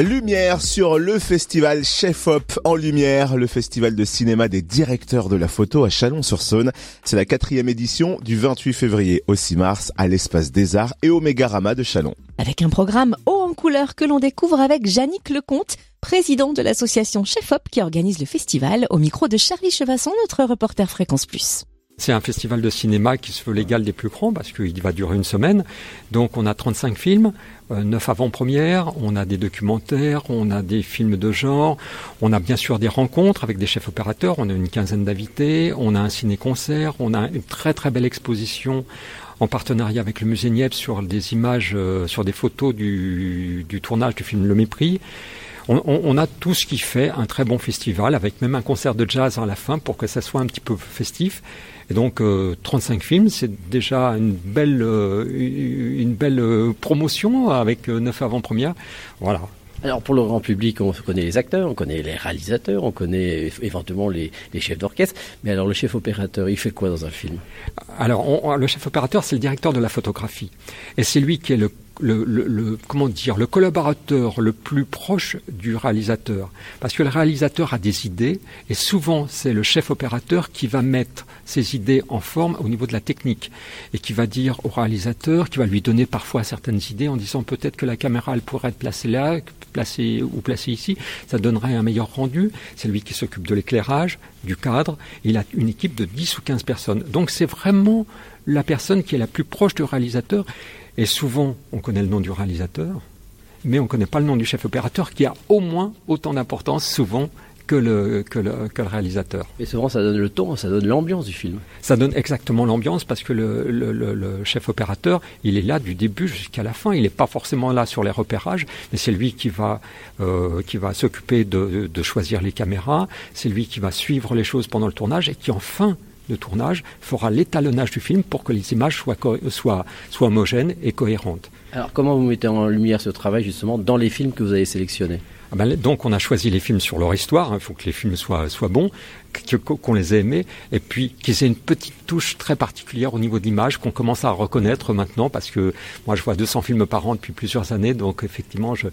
Lumière sur le festival Chef Hop en lumière, le festival de cinéma des directeurs de la photo à Chalon-sur-Saône. C'est la quatrième édition du 28 février au 6 mars à l'espace des arts et au Mégarama de Chalon. Avec un programme haut en couleur que l'on découvre avec Jannick Lecomte, président de l'association Chef Hop qui organise le festival au micro de Charlie Chevasson, notre reporter Fréquence Plus. C'est un festival de cinéma qui se veut l'égal des plus grands parce qu'il va durer une semaine. Donc on a 35 films, euh, 9 avant-premières, on a des documentaires, on a des films de genre, on a bien sûr des rencontres avec des chefs opérateurs, on a une quinzaine d'invités, on a un ciné-concert, on a une très très belle exposition en partenariat avec le musée Niepce sur des images, euh, sur des photos du, du tournage du film Le Mépris. On, on, on, a tout ce qui fait un très bon festival, avec même un concert de jazz à la fin pour que ça soit un petit peu festif. Et donc euh, 35 films, c'est déjà une belle, euh, une belle euh, promotion avec euh, 9 avant-premières. Voilà. Alors pour le grand public, on connaît les acteurs, on connaît les réalisateurs, on connaît éventuellement les, les chefs d'orchestre. Mais alors le chef opérateur, il fait quoi dans un film? Alors on, le chef opérateur, c'est le directeur de la photographie. Et c'est lui qui est le le, le, le, comment dire le collaborateur le plus proche du réalisateur. Parce que le réalisateur a des idées et souvent c'est le chef opérateur qui va mettre ses idées en forme au niveau de la technique et qui va dire au réalisateur qui va lui donner parfois certaines idées en disant peut-être que la caméra elle pourrait être placée là placée ou placée ici. Ça donnerait un meilleur rendu. C'est lui qui s'occupe de l'éclairage du cadre. Il a une équipe de 10 ou 15 personnes. Donc c'est vraiment la personne qui est la plus proche du réalisateur et souvent, on connaît le nom du réalisateur, mais on ne connaît pas le nom du chef opérateur qui a au moins autant d'importance souvent que le, que, le, que le réalisateur. Et souvent, ça donne le ton, ça donne l'ambiance du film. Ça donne exactement l'ambiance parce que le, le, le, chef opérateur, il est là du début jusqu'à la fin. Il n'est pas forcément là sur les repérages, mais c'est lui qui va, euh, qui va s'occuper de, de choisir les caméras. C'est lui qui va suivre les choses pendant le tournage et qui enfin de tournage fera l'étalonnage du film pour que les images soient, soient, soient homogènes et cohérentes. Alors comment vous mettez en lumière ce travail justement dans les films que vous avez sélectionnés? Ah ben, donc on a choisi les films sur leur histoire, il hein, faut que les films soient, bons, qu'on les ait aimés, et puis qu'ils aient une petite touche très particulière au niveau de l'image qu'on commence à reconnaître maintenant, parce que moi je vois 200 films par an depuis plusieurs années, donc effectivement je,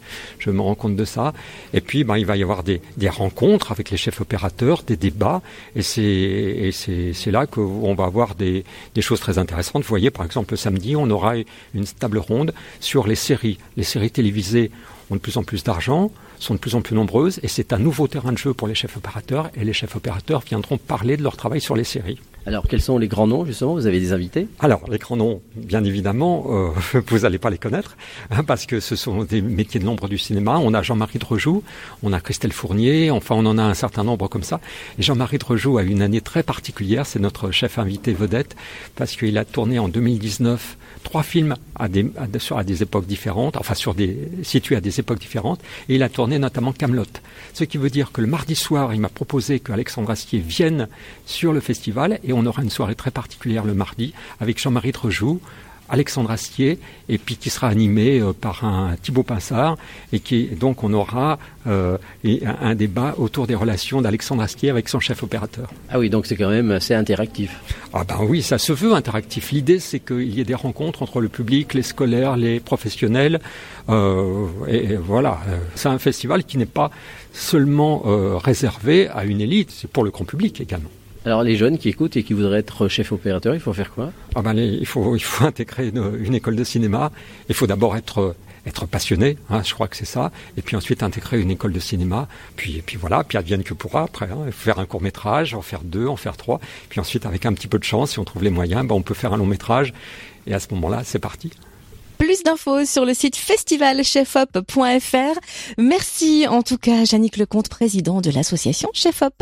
me rends compte de ça. Et puis ben, il va y avoir des, rencontres avec les chefs opérateurs, des débats, et c'est là qu'on va avoir des, choses très intéressantes. Vous voyez par exemple le samedi on aura une table ronde sur les séries, les séries télévisées ont de plus en plus d'argent, sont de plus en plus nombreuses, et c'est un nouveau terrain de jeu pour les chefs opérateurs, et les chefs opérateurs viendront parler de leur travail sur les séries. Alors, quels sont les grands noms, justement Vous avez des invités? Alors, les grands noms, bien évidemment, euh, vous n'allez pas les connaître, hein, parce que ce sont des métiers de l'ombre du cinéma. On a Jean-Marie Drejoux, on a Christelle Fournier, enfin, on en a un certain nombre comme ça. Et Jean-Marie Drejoux a une année très particulière, c'est notre chef invité vedette, parce qu'il a tourné en 2019 trois films à des, époques différentes, enfin, situés à des époques différentes, et il a tourné notamment Camelot. Ce qui veut dire que le mardi soir, il m'a proposé qu'Alexandre Astier vienne sur le festival, on aura une soirée très particulière le mardi avec Jean-Marie Trejoux, Alexandre Astier, et puis qui sera animé euh, par un Thibaut Pinsard, et qui donc on aura euh, un, un, débat autour des relations d'Alexandre Astier avec son chef opérateur. Ah oui, donc c'est quand même assez interactif. Ah ben oui, ça se veut interactif. L'idée c'est qu'il y ait des rencontres entre le public, les scolaires, les professionnels, euh, et, et, voilà. C'est un festival qui n'est pas seulement euh, réservé à une élite, c'est pour le grand public également. Alors les jeunes qui écoutent et qui voudraient être chef opérateur, il faut faire quoi? Ah ben, il, faut, il faut intégrer une, une école de cinéma. Il faut d'abord être être passionné, hein, je crois que c'est ça, et puis ensuite intégrer une école de cinéma, puis et puis voilà, puis advienne que pourra après, hein, faire un court métrage, en faire deux, en faire trois, puis ensuite avec un petit peu de chance, si on trouve les moyens, ben, on peut faire un long métrage, et à ce moment-là, c'est parti. Plus d'infos sur le site festivalchefhop.fr. Merci en tout cas, Jannick Lecomte, président de l'association Chef Hop.